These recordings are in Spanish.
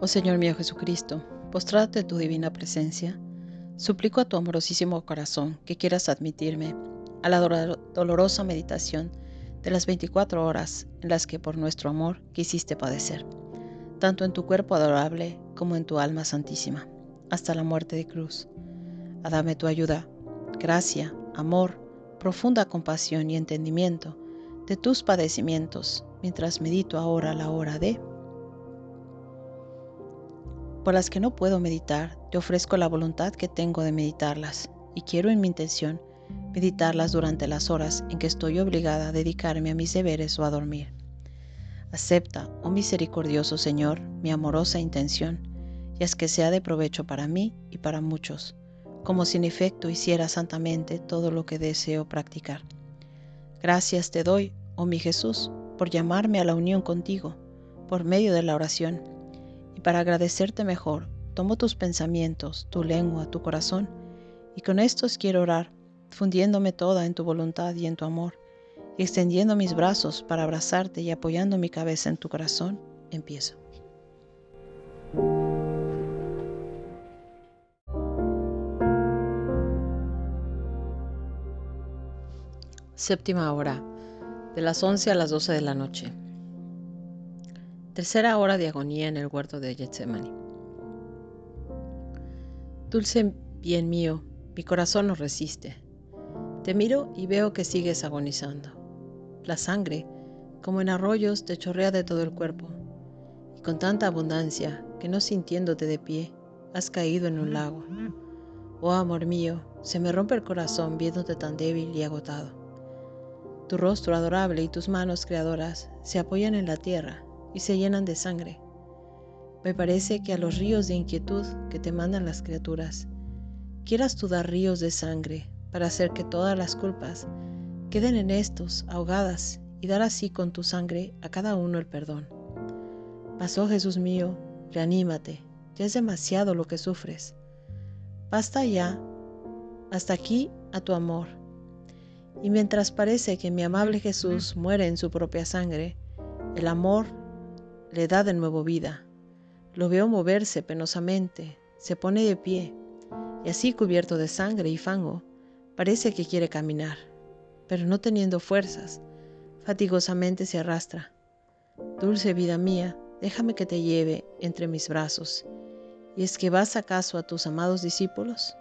Oh Señor mío Jesucristo, postrate tu divina presencia, suplico a tu amorosísimo corazón que quieras admitirme a la dolorosa meditación de las 24 horas en las que por nuestro amor quisiste padecer, tanto en tu cuerpo adorable como en tu alma santísima, hasta la muerte de cruz. A dame tu ayuda, gracia, amor, profunda compasión y entendimiento de tus padecimientos, mientras medito ahora la hora de por las que no puedo meditar, te ofrezco la voluntad que tengo de meditarlas, y quiero en mi intención meditarlas durante las horas en que estoy obligada a dedicarme a mis deberes o a dormir. Acepta, oh misericordioso Señor, mi amorosa intención, y haz que sea de provecho para mí y para muchos, como si en efecto hiciera santamente todo lo que deseo practicar. Gracias te doy, oh mi Jesús, por llamarme a la unión contigo, por medio de la oración y para agradecerte mejor, tomo tus pensamientos, tu lengua, tu corazón, y con estos quiero orar, fundiéndome toda en tu voluntad y en tu amor, y extendiendo mis brazos para abrazarte y apoyando mi cabeza en tu corazón, empiezo. Séptima hora, de las 11 a las 12 de la noche. Tercera hora de agonía en el huerto de Getsemani. Dulce bien mío, mi corazón no resiste. Te miro y veo que sigues agonizando. La sangre, como en arroyos, te chorrea de todo el cuerpo, y con tanta abundancia que no sintiéndote de pie, has caído en un lago. Oh amor mío, se me rompe el corazón viéndote tan débil y agotado. Tu rostro adorable y tus manos creadoras se apoyan en la tierra y se llenan de sangre. Me parece que a los ríos de inquietud que te mandan las criaturas, quieras tú dar ríos de sangre para hacer que todas las culpas queden en estos ahogadas y dar así con tu sangre a cada uno el perdón. Pasó Jesús mío, reanímate, ya es demasiado lo que sufres. Basta ya, hasta aquí a tu amor. Y mientras parece que mi amable Jesús muere en su propia sangre, el amor le da de nuevo vida. Lo veo moverse penosamente, se pone de pie, y así cubierto de sangre y fango, parece que quiere caminar, pero no teniendo fuerzas, fatigosamente se arrastra. Dulce vida mía, déjame que te lleve entre mis brazos. ¿Y es que vas acaso a tus amados discípulos?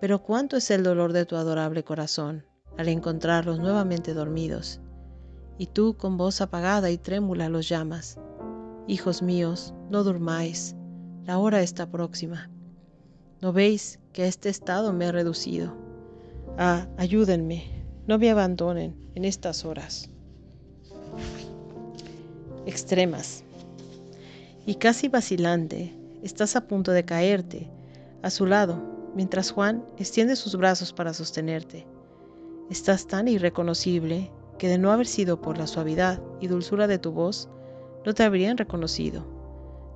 Pero cuánto es el dolor de tu adorable corazón al encontrarlos nuevamente dormidos, y tú con voz apagada y trémula los llamas. Hijos míos, no durmáis, la hora está próxima. ¿No veis que a este estado me he reducido? Ah, ayúdenme, no me abandonen en estas horas extremas. Y casi vacilante, estás a punto de caerte a su lado, mientras Juan extiende sus brazos para sostenerte. Estás tan irreconocible que de no haber sido por la suavidad y dulzura de tu voz, no te habrían reconocido.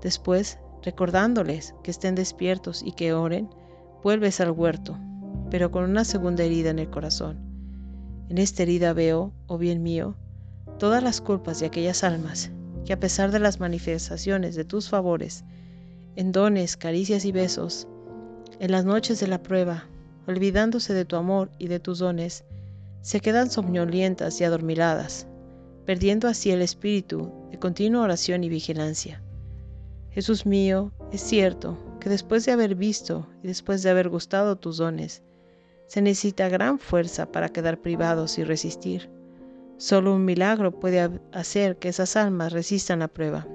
Después, recordándoles que estén despiertos y que oren, vuelves al huerto, pero con una segunda herida en el corazón. En esta herida veo, oh bien mío, todas las culpas de aquellas almas que a pesar de las manifestaciones de tus favores, en dones, caricias y besos, en las noches de la prueba, olvidándose de tu amor y de tus dones, se quedan somnolientas y adormiladas, perdiendo así el espíritu de continua oración y vigilancia. Jesús mío, es cierto que después de haber visto y después de haber gustado tus dones, se necesita gran fuerza para quedar privados y resistir. Solo un milagro puede hacer que esas almas resistan la prueba.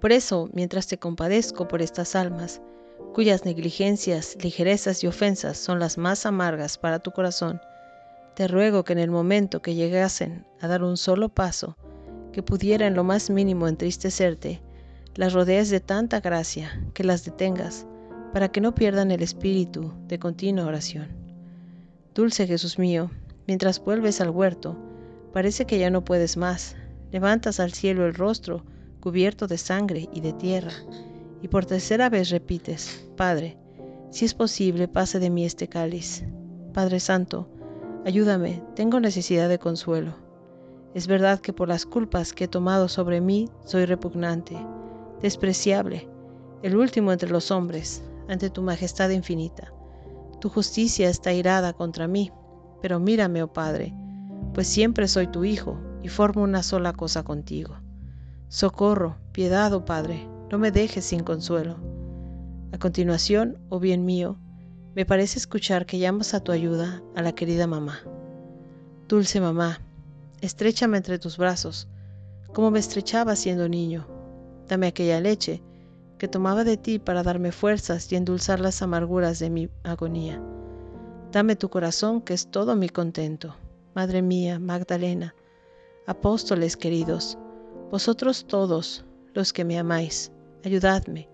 Por eso, mientras te compadezco por estas almas, cuyas negligencias, ligerezas y ofensas son las más amargas para tu corazón, te ruego que en el momento que llegasen a dar un solo paso, que pudiera en lo más mínimo entristecerte, las rodees de tanta gracia que las detengas, para que no pierdan el espíritu de continua oración. Dulce Jesús mío, mientras vuelves al huerto, parece que ya no puedes más, levantas al cielo el rostro cubierto de sangre y de tierra, y por tercera vez repites, Padre, si es posible, pase de mí este cáliz. Padre Santo, Ayúdame, tengo necesidad de consuelo. Es verdad que por las culpas que he tomado sobre mí soy repugnante, despreciable, el último entre los hombres, ante tu majestad infinita. Tu justicia está irada contra mí, pero mírame, oh Padre, pues siempre soy tu Hijo y formo una sola cosa contigo. Socorro, piedad, oh Padre, no me dejes sin consuelo. A continuación, oh bien mío, me parece escuchar que llamas a tu ayuda a la querida mamá. Dulce mamá, estrechame entre tus brazos, como me estrechaba siendo niño. Dame aquella leche que tomaba de ti para darme fuerzas y endulzar las amarguras de mi agonía. Dame tu corazón que es todo mi contento. Madre mía, Magdalena, apóstoles queridos, vosotros todos los que me amáis, ayudadme,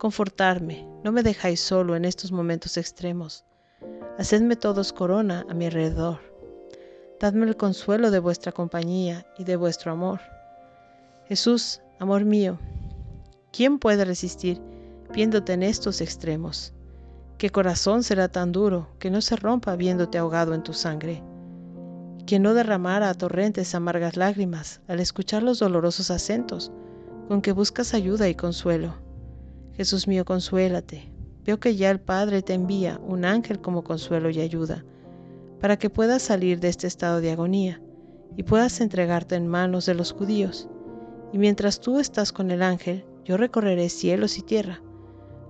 confortarme, no me dejáis solo en estos momentos extremos. Hacedme todos corona a mi alrededor. Dadme el consuelo de vuestra compañía y de vuestro amor. Jesús, amor mío, ¿quién puede resistir viéndote en estos extremos? ¿Qué corazón será tan duro que no se rompa viéndote ahogado en tu sangre? Que no derramara a torrentes amargas lágrimas al escuchar los dolorosos acentos con que buscas ayuda y consuelo. Jesús mío, consuélate. Veo que ya el Padre te envía un ángel como consuelo y ayuda, para que puedas salir de este estado de agonía y puedas entregarte en manos de los judíos. Y mientras tú estás con el ángel, yo recorreré cielos y tierra.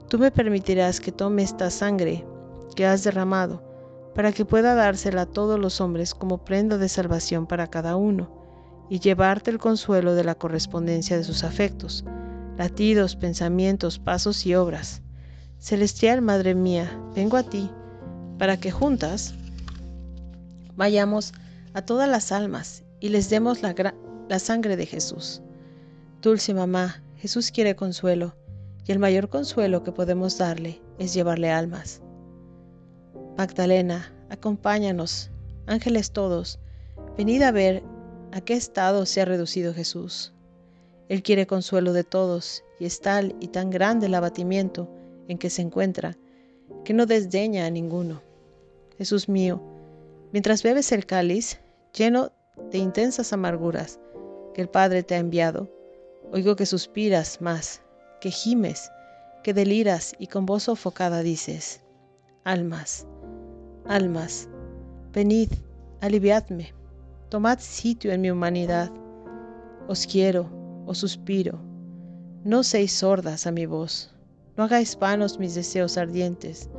Tú me permitirás que tome esta sangre que has derramado, para que pueda dársela a todos los hombres como prenda de salvación para cada uno, y llevarte el consuelo de la correspondencia de sus afectos latidos, pensamientos, pasos y obras. Celestial Madre mía, vengo a ti para que juntas vayamos a todas las almas y les demos la, sangre de Jesús. Dulce mamá, Jesús quiere consuelo y el mayor consuelo que podemos darle es llevarle almas. Magdalena, acompáñanos, ángeles todos, venid a ver a qué estado se ha reducido Jesús. Él quiere consuelo de todos, y es tal y tan grande el abatimiento en que se encuentra, que no desdeña a ninguno. Jesús mío, mientras bebes el cáliz, lleno de intensas amarguras que el Padre te ha enviado, oigo que suspiras más, que gimes, que deliras y con voz sofocada dices, Almas, almas, venid, aliviadme, tomad sitio en mi humanidad. Os quiero, o suspiro. No seis sordas a mi voz, no hagáis vanos mis deseos ardientes,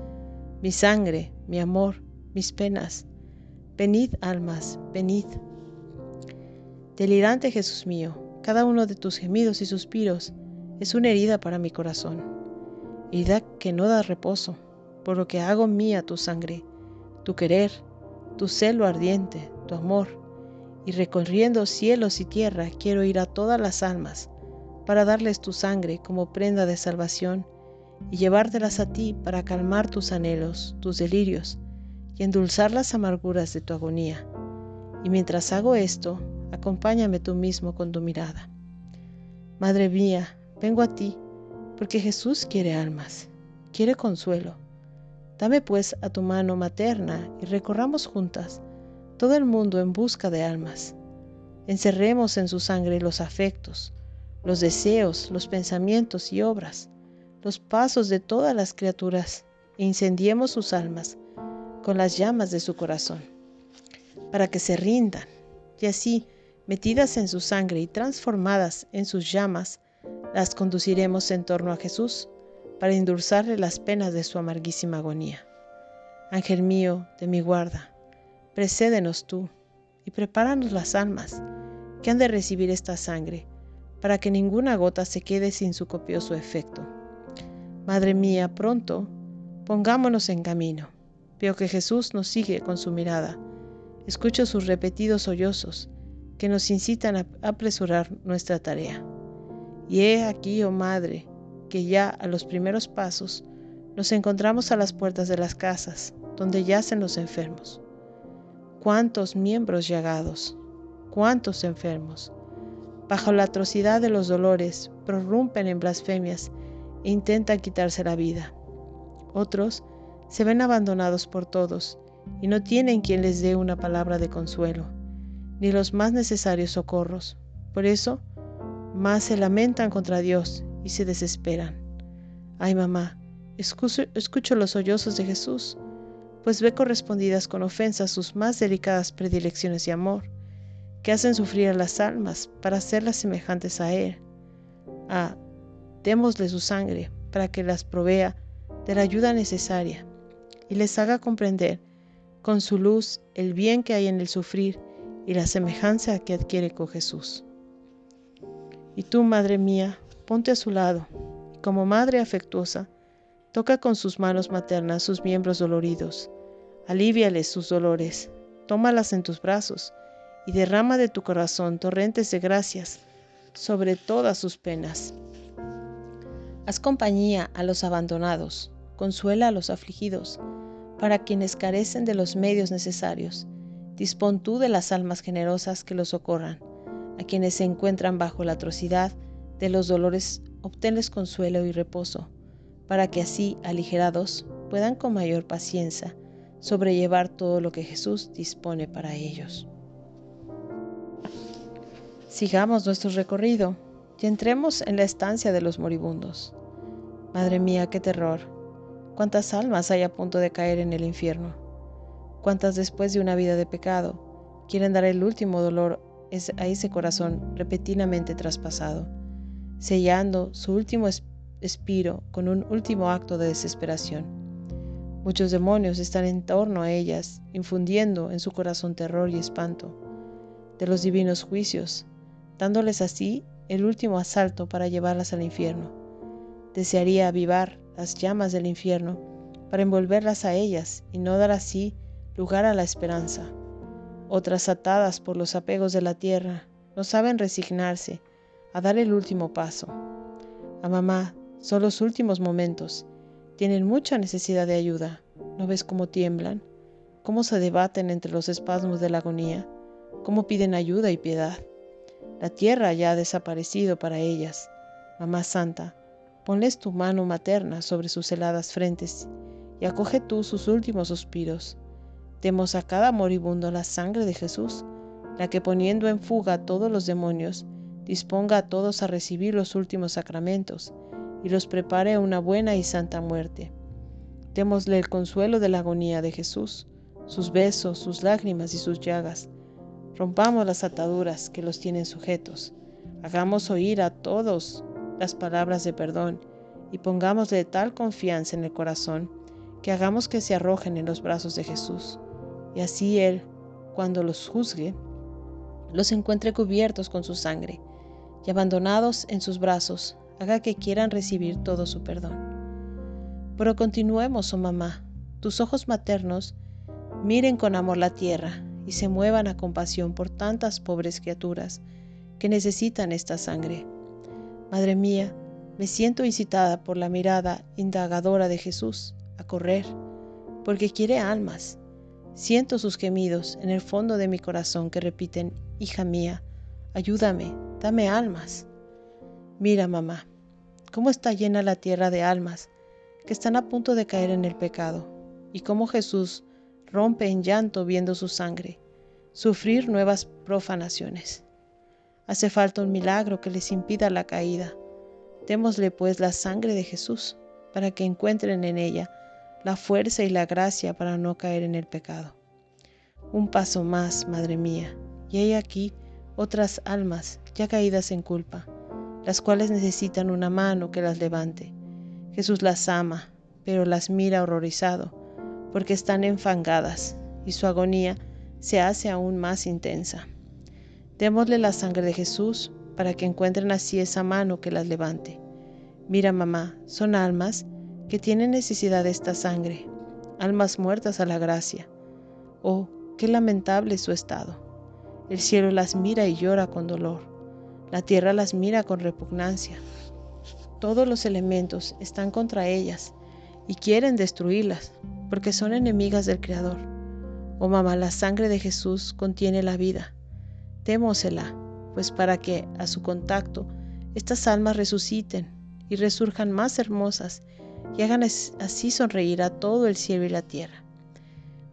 mi sangre, mi amor, mis penas. Venid, almas, venid. Delirante Jesús mío, cada uno de tus gemidos y suspiros es una herida para mi corazón, herida que no da reposo, por lo que hago mía tu sangre, tu querer, tu celo ardiente, tu amor y recorriendo cielos y tierra quiero ir a todas las almas para darles tu sangre como prenda de salvación y llevártelas a ti para calmar tus anhelos, tus delirios y endulzar las amarguras de tu agonía. Y mientras hago esto, acompáñame tú mismo con tu mirada. Madre mía, vengo a ti, porque Jesús quiere almas, quiere consuelo. Dame pues a tu mano materna y recorramos juntas todo el mundo en busca de almas. Encerremos en su sangre los afectos, los deseos, los pensamientos y obras, los pasos de todas las criaturas e incendiemos sus almas con las llamas de su corazón, para que se rindan y así, metidas en su sangre y transformadas en sus llamas, las conduciremos en torno a Jesús para endulzarle las penas de su amarguísima agonía. Ángel mío, de mi guarda, precédenos tú y prepáranos las almas que han de recibir esta sangre, para que ninguna gota se quede sin su copioso efecto. Madre mía, pronto, pongámonos en camino. Veo que Jesús nos sigue con su mirada. Escucho sus repetidos sollozos que nos incitan a apresurar nuestra tarea. Y he aquí, oh Madre, que ya a los primeros pasos nos encontramos a las puertas de las casas, donde yacen los enfermos cuántos miembros llagados, cuántos enfermos. Bajo la atrocidad de los dolores, prorrumpen en blasfemias e intentan quitarse la vida. Otros se ven abandonados por todos y no tienen quien les dé una palabra de consuelo, ni los más necesarios socorros. Por eso, más se lamentan contra Dios y se desesperan. Ay mamá, escucho, escucho los sollozos de Jesús, pues ve correspondidas con ofensas sus más delicadas predilecciones de amor, que hacen sufrir a las almas para hacerlas semejantes a Él. Ah, démosle su sangre para que las provea de la ayuda necesaria y les haga comprender con su luz el bien que hay en el sufrir y la semejanza que adquiere con Jesús. Y tú, Madre mía, ponte a su lado, y como Madre afectuosa, toca con sus manos maternas sus miembros doloridos, aliviales sus dolores, tómalas en tus brazos, y derrama de tu corazón torrentes de gracias sobre todas sus penas. Haz compañía a los abandonados, consuela a los afligidos, para quienes carecen de los medios necesarios. Dispón tú de las almas generosas que los socorran. A quienes se encuentran bajo la atrocidad de los dolores, obténles consuelo y reposo, para que así, aligerados, puedan con mayor paciencia sobrellevar todo lo que Jesús dispone para ellos. Sigamos nuestro recorrido y entremos en la estancia de los moribundos. Madre mía, qué terror ¿Cuántas almas hay a punto de caer en el infierno? ¿Cuántas después de una vida de pecado quieren dar el último dolor a ese corazón repentinamente traspasado, sellando su último espiro con un último acto de desesperación? Muchos demonios están en torno a ellas, infundiendo en su corazón terror y espanto de los divinos juicios, dándoles así el último asalto para llevarlas al infierno. Desearía avivar las llamas del infierno para envolverlas a ellas y no dar así lugar a la esperanza. Otras atadas por los apegos de la tierra no saben resignarse a dar el último paso. A mamá son los últimos momentos. Tienen mucha necesidad de ayuda. ¿No ves cómo tiemblan? ¿Cómo se debaten entre los espasmos de la agonía? ¿Cómo piden ayuda y piedad? La tierra ya ha desaparecido para ellas. Mamá Santa, Ponles tu mano materna sobre sus heladas frentes y acoge tú sus últimos suspiros. Demos a cada moribundo la sangre de Jesús, la que poniendo en fuga a todos los demonios, disponga a todos a recibir los últimos sacramentos y los prepare una buena y santa muerte. Démosle el consuelo de la agonía de Jesús, sus besos, sus lágrimas y sus llagas. Rompamos las ataduras que los tienen sujetos. Hagamos oír a todos las palabras de perdón y pongámosle tal confianza en el corazón que hagamos que se arrojen en los brazos de Jesús. Y así Él, cuando los juzgue, los encuentre cubiertos con su sangre y abandonados en sus brazos, haga que quieran recibir todo su perdón. Pero continuemos, oh mamá, tus ojos maternos miren con amor la tierra y se muevan a compasión por tantas pobres criaturas que necesitan esta sangre. Madre mía, me siento incitada por la mirada indagadora de Jesús a correr, porque quiere almas. Siento sus gemidos en el fondo de mi corazón que repiten, Hija mía, ayúdame, dame almas. Mira, mamá, cómo está llena la tierra de almas que están a punto de caer en el pecado, y cómo Jesús rompe en llanto viendo su sangre, sufrir nuevas profanaciones. Hace falta un milagro que les impida la caída. Démosle pues la sangre de Jesús para que encuentren en ella la fuerza y la gracia para no caer en el pecado. Un paso más, Madre mía, y hay aquí otras almas ya caídas en culpa, las cuales necesitan una mano que las levante. Jesús las ama, pero las mira horrorizado, porque están enfangadas, y su agonía se hace aún más intensa. Démosle la sangre de Jesús para que encuentren así esa mano que las levante. Mira, mamá, son almas que tienen necesidad de esta sangre, almas muertas a la gracia. Oh, qué lamentable es su estado. El cielo las mira y llora con dolor. La tierra las mira con repugnancia. Todos los elementos están contra ellas y quieren destruirlas porque son enemigas del Creador. Oh mamá, la sangre de Jesús contiene la vida Démosela, pues para que a su contacto estas almas resuciten y resurjan más hermosas y hagan así sonreír a todo el cielo y la tierra.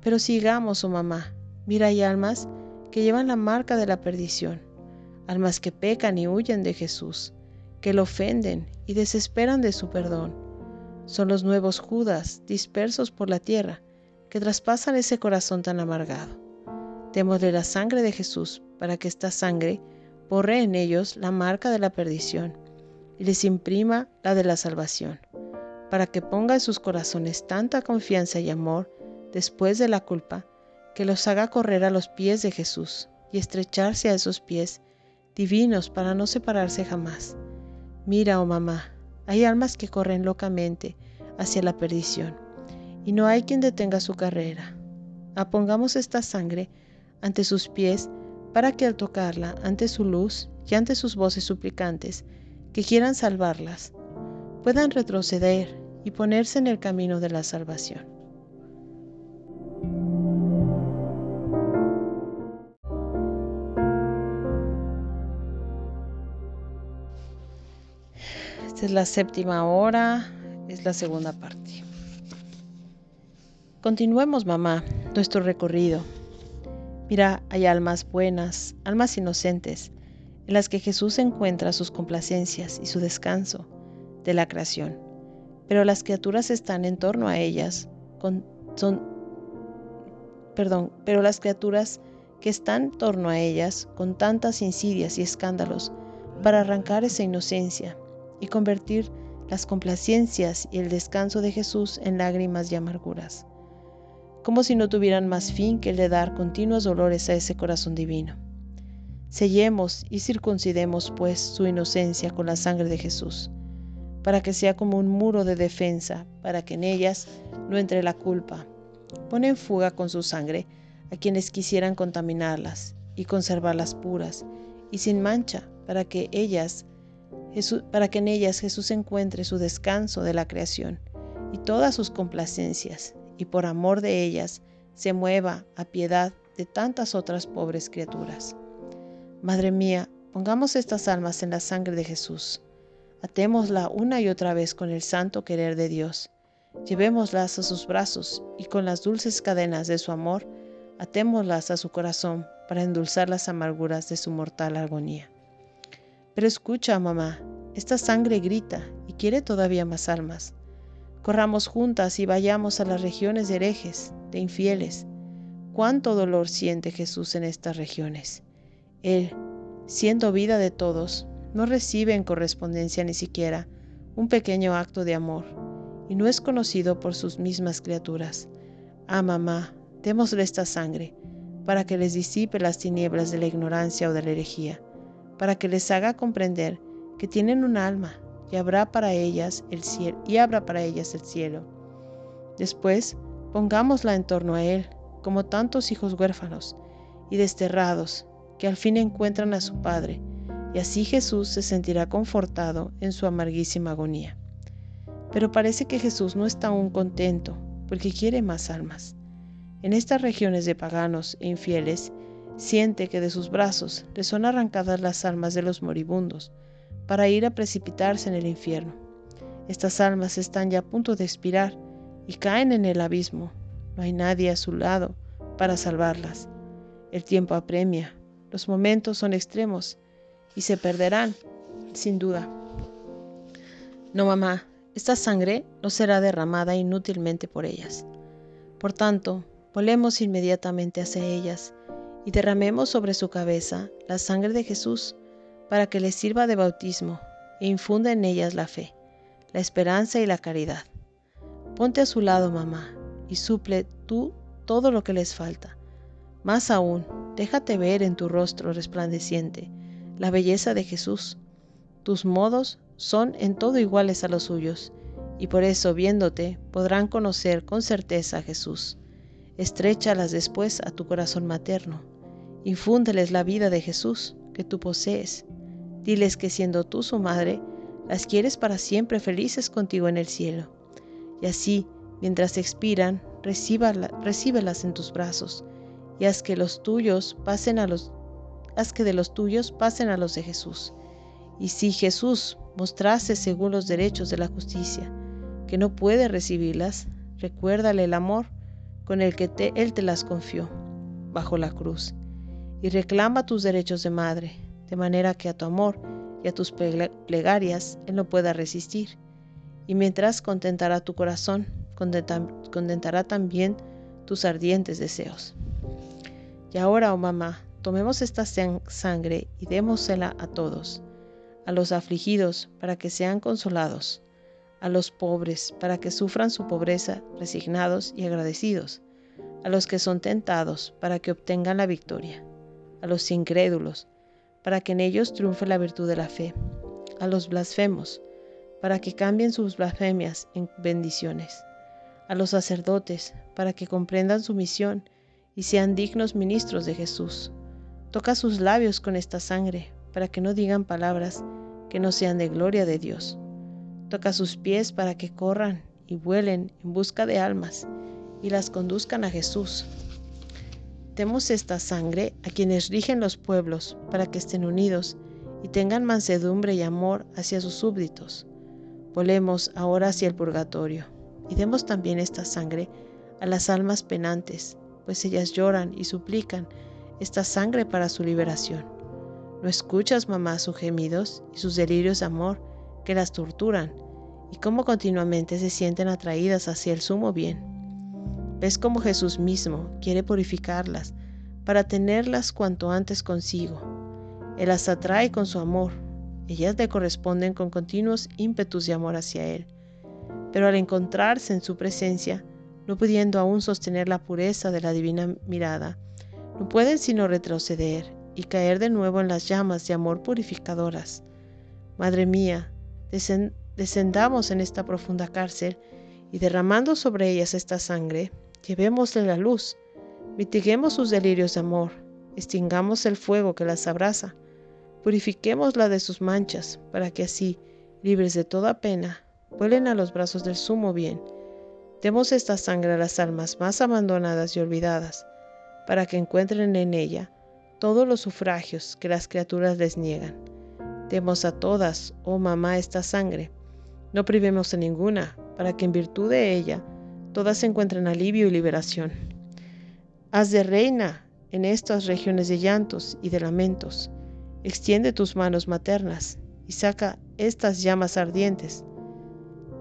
Pero sigamos, oh mamá, mira hay almas que llevan la marca de la perdición, almas que pecan y huyen de Jesús, que lo ofenden y desesperan de su perdón. Son los nuevos Judas dispersos por la tierra que traspasan ese corazón tan amargado. Démosle la sangre de Jesús para que esta sangre borre en ellos la marca de la perdición y les imprima la de la salvación, para que ponga en sus corazones tanta confianza y amor después de la culpa, que los haga correr a los pies de Jesús y estrecharse a esos pies divinos para no separarse jamás. Mira, oh mamá, hay almas que corren locamente hacia la perdición, y no hay quien detenga su carrera. Apongamos esta sangre ante sus pies para que al tocarla ante su luz y ante sus voces suplicantes que quieran salvarlas, puedan retroceder y ponerse en el camino de la salvación. Es la séptima hora, es la segunda parte. Continuemos, mamá, nuestro recorrido. Mira, hay almas buenas, almas inocentes, en las que Jesús encuentra sus complacencias y su descanso de la creación. Pero las criaturas están en torno a ellas, con, son, perdón, pero las criaturas que están en torno a ellas con tantas insidias y escándalos para arrancar esa inocencia y convertir las complacencias y el descanso de Jesús en lágrimas y amarguras como si no tuvieran más fin que el de dar continuos dolores a ese corazón divino. Sellemos y circuncidemos pues su inocencia con la sangre de Jesús, para que sea como un muro de defensa, para que en ellas no entre la culpa. Pone en fuga con su sangre a quienes quisieran contaminarlas y conservarlas puras y sin mancha, para que ellas para que en ellas Jesús encuentre su descanso de la creación y todas sus complacencias, y por amor de ellas se mueva a piedad de tantas otras pobres criaturas. Madre mía, pongamos estas almas en la sangre de Jesús. Atémosla una y otra vez con el santo querer de Dios. Llevémoslas a sus brazos y con las dulces cadenas de su amor, atémoslas a su corazón para endulzar las amarguras de su mortal agonía. Pero escucha, mamá, esta sangre grita y quiere todavía más almas. Corramos juntas y vayamos a las regiones de herejes, de infieles. Cuánto dolor siente Jesús en estas regiones. Él, siendo vida de todos, no recibe en correspondencia ni siquiera un pequeño acto de amor, y no es conocido por sus mismas criaturas. Ah, mamá, démosle esta sangre, para que les disipe las tinieblas de la ignorancia o de la herejía, para que les haga comprender que tienen un alma y habrá para ellas el cielo y abra para ellas el cielo. Después, pongámosla en torno a él, como tantos hijos huérfanos y desterrados que al fin encuentran a su Padre, y así Jesús se sentirá confortado en su amarguísima agonía. Pero parece que Jesús no está aún contento, porque quiere más almas. En estas regiones de paganos e infieles, siente que de sus brazos le son arrancadas las almas de los moribundos, para ir a precipitarse en el infierno. Estas almas están ya a punto de expirar y caen en el abismo. No hay nadie a su lado para salvarlas. El tiempo apremia, los momentos son extremos y se perderán, sin duda. No, mamá, esta sangre no será derramada inútilmente por ellas. Por tanto, volemos inmediatamente hacia ellas y derramemos sobre su cabeza la sangre de Jesús para que les sirva de bautismo e infunda en ellas la fe, la esperanza y la caridad. Ponte a su lado, mamá, y suple tú todo lo que les falta. Más aún, déjate ver en tu rostro resplandeciente la belleza de Jesús. Tus modos son en todo iguales a los suyos, y por eso viéndote podrán conocer con certeza a Jesús. Estréchalas después a tu corazón materno. Infúndeles la vida de Jesús que tú posees Diles que siendo tú su madre, las quieres para siempre felices contigo en el cielo. Y así, mientras expiran, recíbelas en tus brazos y haz que los tuyos pasen a los haz que de los tuyos pasen a los de Jesús. Y si Jesús mostrase según los derechos de la justicia que no puede recibirlas, recuérdale el amor con el que Él te las confió bajo la cruz y reclama tus derechos de madre, de manera que a tu amor y a tus plegarias Él no pueda resistir. Y mientras contentará tu corazón, contentará también tus ardientes deseos. Y ahora, oh mamá, tomemos esta sangre y démosela a todos, a los afligidos para que sean consolados, a los pobres para que sufran su pobreza resignados y agradecidos, a los que son tentados para que obtengan la victoria, a los incrédulos para que en ellos triunfe la virtud de la fe, a los blasfemos para que cambien sus blasfemias en bendiciones, a los sacerdotes para que comprendan su misión y sean dignos ministros de Jesús. Toca sus labios con esta sangre para que no digan palabras que no sean de gloria de Dios. Toca sus pies para que corran y vuelen en busca de almas y las conduzcan a Jesús. Demos esta sangre a quienes rigen los pueblos para que estén unidos y tengan mansedumbre y amor hacia sus súbditos. Volemos ahora hacia el purgatorio y demos también esta sangre a las almas penantes, pues ellas lloran y suplican esta sangre para su liberación. ¿No escuchas, mamá, sus gemidos y sus delirios de amor que las torturan y cómo continuamente se sienten atraídas hacia el sumo bien? ¿Ves cómo Jesús mismo quiere purificarlas para tenerlas cuanto antes consigo? Él las atrae con su amor. Ellas le corresponden con continuos ímpetus de amor hacia Él. Pero al encontrarse en su presencia, no pudiendo aún sostener la pureza de la divina mirada, no pueden sino retroceder y caer de nuevo en las llamas de amor purificadoras. Madre mía, descendamos en esta profunda cárcel y derramando sobre ellas esta sangre, llevémosle la luz, mitiguemos sus delirios de amor, extingamos el fuego que las abraza, purifiquémosla de sus manchas, para que así, libres de toda pena, vuelen a los brazos del sumo bien Demos esta sangre a las almas más abandonadas y olvidadas, para que encuentren en ella todos los sufragios que las criaturas les niegan. Demos a todas, oh mamá, esta sangre. No privemos a ninguna, para que en virtud de ella todas encuentren alivio y liberación. Haz de reina en estas regiones de llantos y de lamentos. Extiende tus manos maternas y saca estas llamas ardientes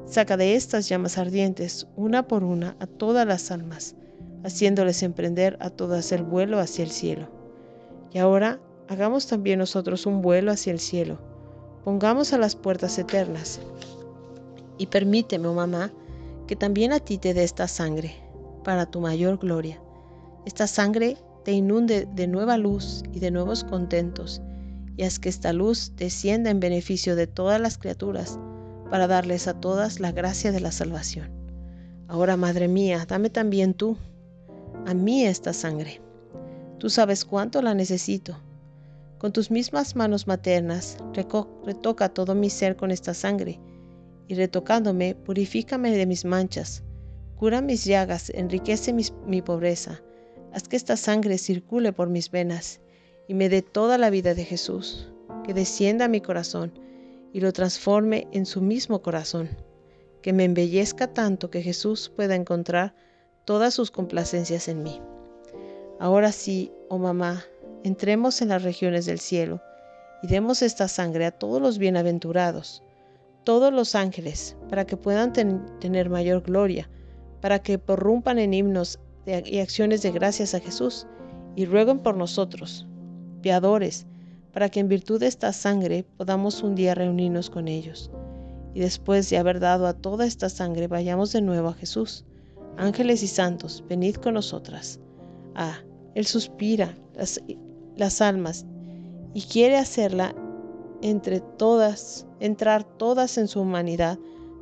Saca de estas llamas ardientes, una por una, a todas las almas, haciéndoles emprender a todas el vuelo hacia el cielo. Y ahora hagamos también nosotros un vuelo hacia el cielo. Pongamos a las puertas eternas. Y permíteme, oh mamá, que también a ti te dé esta sangre, para tu mayor gloria. Esta sangre te inunde de nueva luz y de nuevos contentos, y haz que esta luz descienda en beneficio de todas las criaturas, para darles a todas la gracia de la salvación. Ahora, Madre mía, dame también tú, a mí esta sangre. Tú sabes cuánto la necesito. Con tus mismas manos maternas, retoca todo mi ser con esta sangre, y retocándome, purifícame de mis manchas, cura mis llagas, enriquece mi pobreza, haz que esta sangre circule por mis venas, y me dé toda la vida de Jesús, que descienda a mi corazón, y lo transforme en su mismo corazón, que me embellezca tanto que Jesús pueda encontrar todas sus complacencias en mí. Ahora sí, oh mamá, entremos en las regiones del cielo y demos esta sangre a todos los bienaventurados, todos los ángeles, para que puedan tener mayor gloria, para que porrumpan en himnos y acciones de gracias a Jesús y rueguen por nosotros, piadores, para que en virtud de esta sangre podamos un día reunirnos con ellos. Y después de haber dado a toda esta sangre, vayamos de nuevo a Jesús. Ángeles y santos, venid con nosotras. Ah, Él suspira las, las almas y quiere hacerla entre todas, entrar todas en su humanidad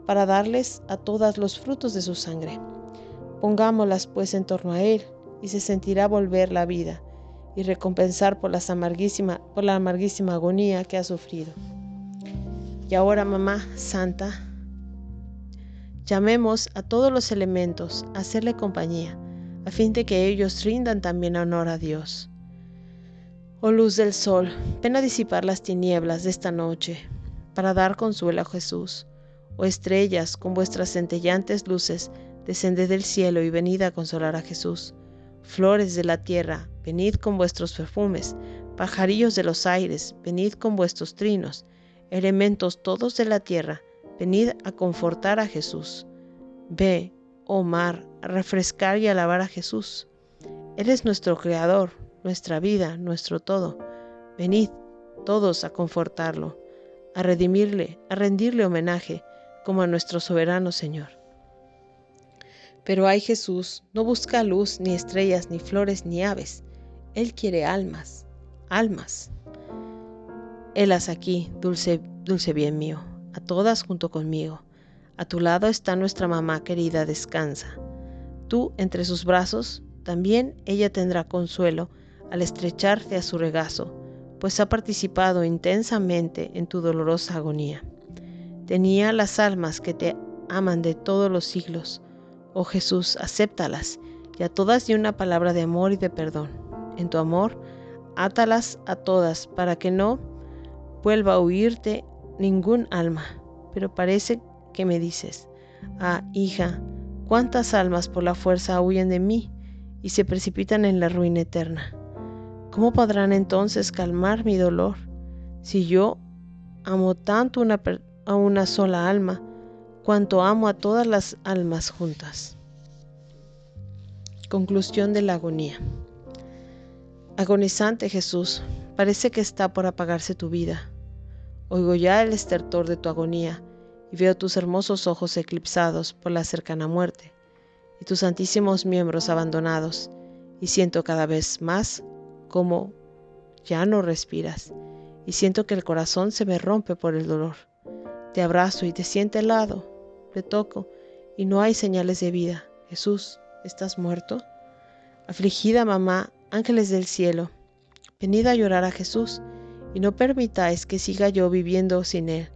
para darles a todas los frutos de su sangre. Pongámoslas pues en torno a Él y se sentirá volver la vida y recompensar por, la amarguísima agonía que ha sufrido. Y ahora, mamá santa, llamemos a todos los elementos a hacerle compañía, a fin de que ellos rindan también honor a Dios. Oh luz del sol, ven a disipar las tinieblas de esta noche, para dar consuelo a Jesús. Oh estrellas, con vuestras centellantes luces, descended del cielo y venid a consolar a Jesús. Flores de la tierra, venid con vuestros perfumes, pajarillos de los aires, venid con vuestros trinos, elementos todos de la tierra, venid a confortar a Jesús. Ve, oh mar, a refrescar y alabar a Jesús. Él es nuestro Creador, nuestra vida, nuestro todo. Venid todos a confortarlo, a redimirle, a rendirle homenaje, como a nuestro soberano Señor. Pero ay Jesús, no busca luz, ni estrellas, ni flores, ni aves. Él quiere almas, almas. Helas aquí, dulce, dulce bien mío, a todas junto conmigo. A tu lado está nuestra mamá querida, descansa. Tú entre sus brazos, también ella tendrá consuelo al estrecharte a su regazo, pues ha participado intensamente en tu dolorosa agonía. Tenía las almas que te aman de todos los siglos, Oh Jesús, acéptalas y a todas di una palabra de amor y de perdón. En tu amor, átalas a todas para que no vuelva a huirte ningún alma. Pero parece que me dices, ah, hija, cuántas almas por la fuerza huyen de mí y se precipitan en la ruina eterna. ¿Cómo podrán entonces calmar mi dolor si yo amo tanto a una sola alma? cuanto amo a todas las almas juntas. Conclusión de la agonía. Agonizante Jesús, parece que está por apagarse tu vida. Oigo ya el estertor de tu agonía y veo tus hermosos ojos eclipsados por la cercana muerte y tus santísimos miembros abandonados y siento cada vez más como ya no respiras y siento que el corazón se me rompe por el dolor. Te abrazo y te siento helado le toco y no hay señales de vida. Jesús, ¿estás muerto? Afligida mamá, ángeles del cielo, venid a llorar a Jesús y no permitáis que siga yo viviendo sin Él,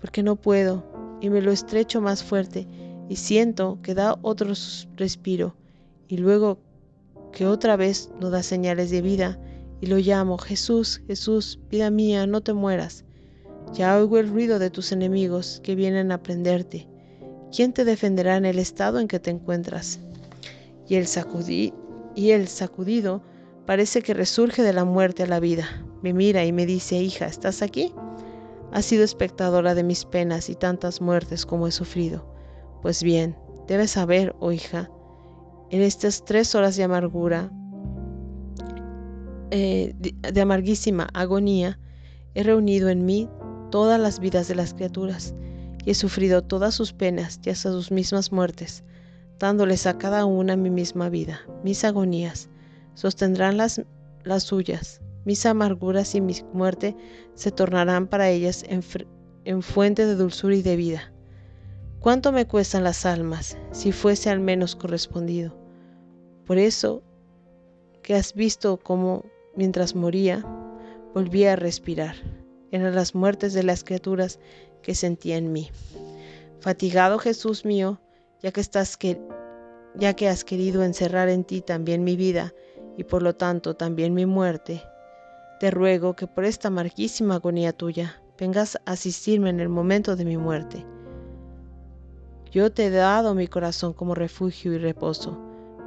porque no puedo y me lo estrecho más fuerte y siento que da otro respiro y luego que otra vez no da señales de vida y lo llamo, Jesús, Jesús, vida mía, no te mueras. Ya oigo el ruido de tus enemigos que vienen a prenderte ¿quién te defenderá en el estado en que te encuentras? Y el, y el sacudido parece que resurge de la muerte a la vida. Me mira y me dice, hija, ¿estás aquí? Has sido espectadora de mis penas y tantas muertes como he sufrido. Pues bien, debes saber, oh hija, en estas tres horas de amargura, eh, de amarguísima agonía, he reunido en mí todas las vidas de las criaturas y he sufrido todas sus penas y hasta sus mismas muertes, dándoles a cada una mi misma vida, mis agonías, sostendrán las, las suyas, mis amarguras y mi muerte se tornarán para ellas en, en fuente de dulzura y de vida. ¿Cuánto me cuestan las almas si fuese al menos correspondido? Por eso que has visto cómo, mientras moría, volvía a respirar. Eran las muertes de las criaturas que sentía en mí. Fatigado Jesús mío, ya que estás ya que has querido encerrar en ti también mi vida y por lo tanto también mi muerte, te ruego que por esta amarguísima agonía tuya vengas a asistirme en el momento de mi muerte. Yo te he dado mi corazón como refugio y reposo,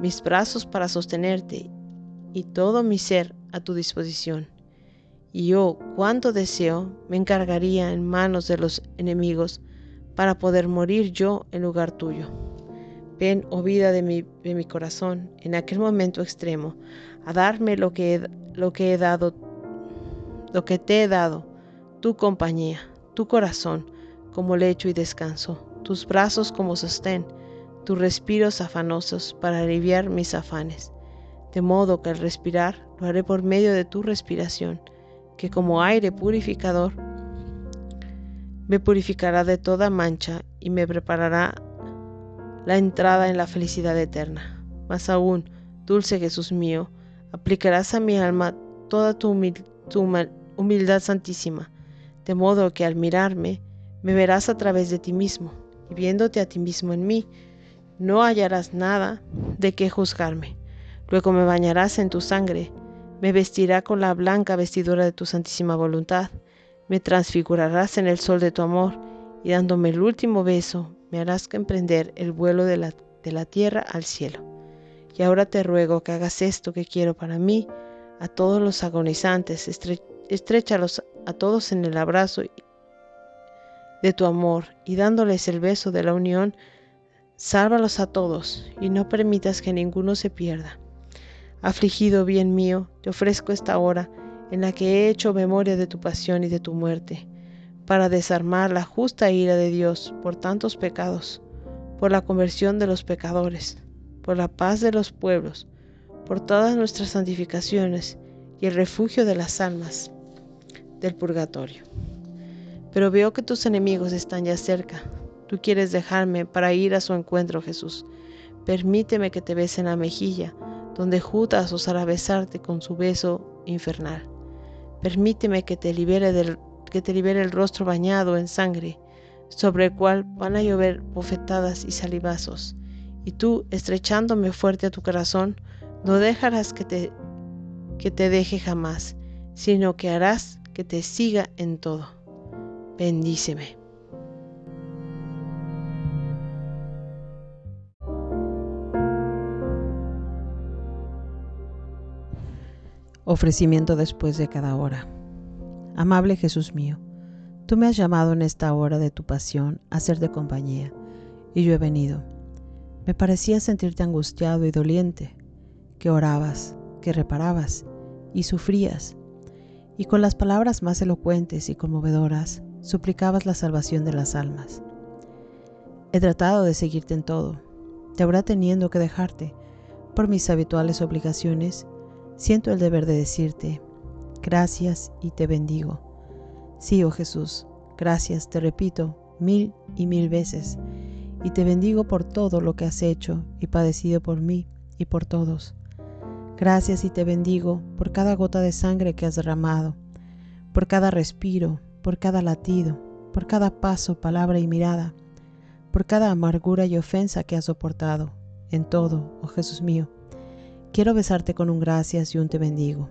mis brazos para sostenerte y todo mi ser a tu disposición y yo, cuanto deseo, me encargaría en manos de los enemigos para poder morir yo en lugar tuyo. Ven, oh vida de mi, de mi corazón, en aquel momento extremo, a darme lo que, lo que he dado, lo que te he dado, tu compañía, tu corazón como lecho y descanso, tus brazos como sostén, tus respiros afanosos para aliviar mis afanes. De modo que al respirar lo haré por medio de tu respiración, que como aire purificador me purificará de toda mancha y me preparará la entrada en la felicidad eterna. Más aún, dulce Jesús mío, aplicarás a mi alma toda tu, humildad santísima, de modo que al mirarme me verás a través de ti mismo, y viéndote a ti mismo en mí, no hallarás nada de qué juzgarme. Luego me bañarás en tu sangre, me vestirá con la blanca vestidura de tu santísima voluntad, me transfigurarás en el sol de tu amor, y dándome el último beso, me harás emprender el vuelo de la, de la tierra al cielo. Y ahora te ruego que hagas esto que quiero para mí, a todos los agonizantes, estrechalos a todos en el abrazo de tu amor y dándoles el beso de la unión, sálvalos a todos y no permitas que ninguno se pierda. Afligido bien mío, te ofrezco esta hora en la que he hecho memoria de tu pasión y de tu muerte, para desarmar la justa ira de Dios por tantos pecados, por la conversión de los pecadores, por la paz de los pueblos, por todas nuestras santificaciones y el refugio de las almas del purgatorio. Pero veo que tus enemigos están ya cerca. Tú quieres dejarme para ir a su encuentro, Jesús. Permíteme que te bese en la mejilla, donde Judas osará besarte con su beso infernal. Permíteme que te libere del que te libere el rostro bañado en sangre, sobre el cual van a llover bofetadas y salivazos. Y tú, estrechándome fuerte a tu corazón, no dejarás que te, que te deje jamás, sino que harás que te siga en todo. Bendíceme. Ofrecimiento después de cada hora. Amable Jesús mío, tú me has llamado en esta hora de tu pasión a ser de compañía, y yo he venido. Me parecía sentirte angustiado y doliente, que orabas, que reparabas y sufrías, y con las palabras más elocuentes y conmovedoras suplicabas la salvación de las almas. He tratado de seguirte en todo, te habrá teniendo que dejarte por mis habituales obligaciones siento el deber de decirte, gracias y te bendigo. Sí, oh Jesús, gracias, te repito, mil y mil veces, y te bendigo por todo lo que has hecho y padecido por mí y por todos. Gracias y te bendigo por cada gota de sangre que has derramado, por cada respiro, por cada latido, por cada paso, palabra y mirada, por cada amargura y ofensa que has soportado, en todo, oh Jesús mío Quiero besarte con un gracias y un te bendigo.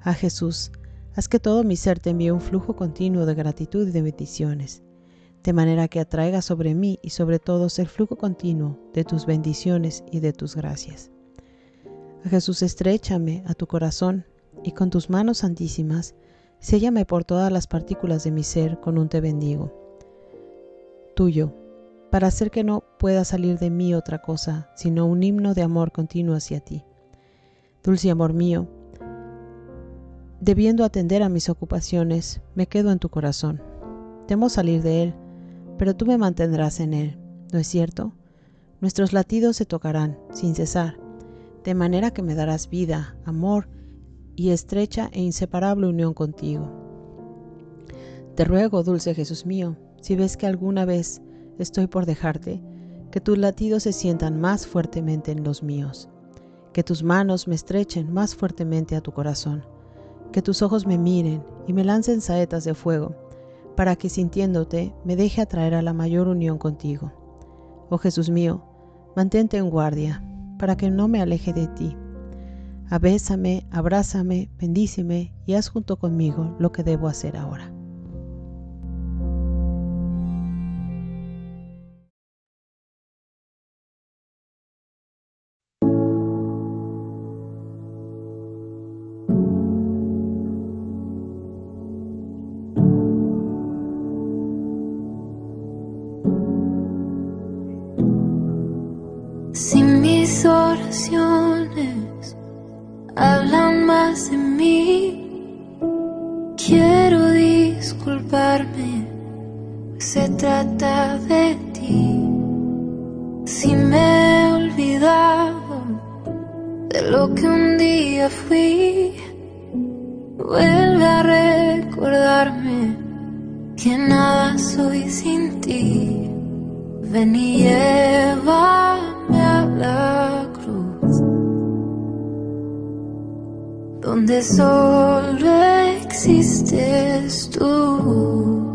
A Jesús, haz que todo mi ser te envíe un flujo continuo de gratitud y de bendiciones, de manera que atraiga sobre mí y sobre todos el flujo continuo de tus bendiciones y de tus gracias. A Jesús, estrechame a tu corazón y con tus manos santísimas, séllame por todas las partículas de mi ser con un te bendigo. Tuyo, para hacer que no pueda salir de mí otra cosa, sino un himno de amor continuo hacia ti. Dulce amor mío, debiendo atender a mis ocupaciones, me quedo en tu corazón. Temo salir de él, pero tú me mantendrás en él, ¿no es cierto? Nuestros latidos se tocarán sin cesar, de manera que me darás vida, amor y estrecha e inseparable unión contigo. Te ruego, dulce Jesús mío, si ves que alguna vez estoy por dejarte, que tus latidos se sientan más fuertemente en los míos, que tus manos me estrechen más fuertemente a tu corazón, que tus ojos me miren y me lancen saetas de fuego, para que sintiéndote me deje atraer a la mayor unión contigo. Oh Jesús mío, mantente en guardia, para que no me aleje de ti. Abésame, abrázame, bendíceme y haz junto conmigo lo que debo hacer ahora. Solo existes tú.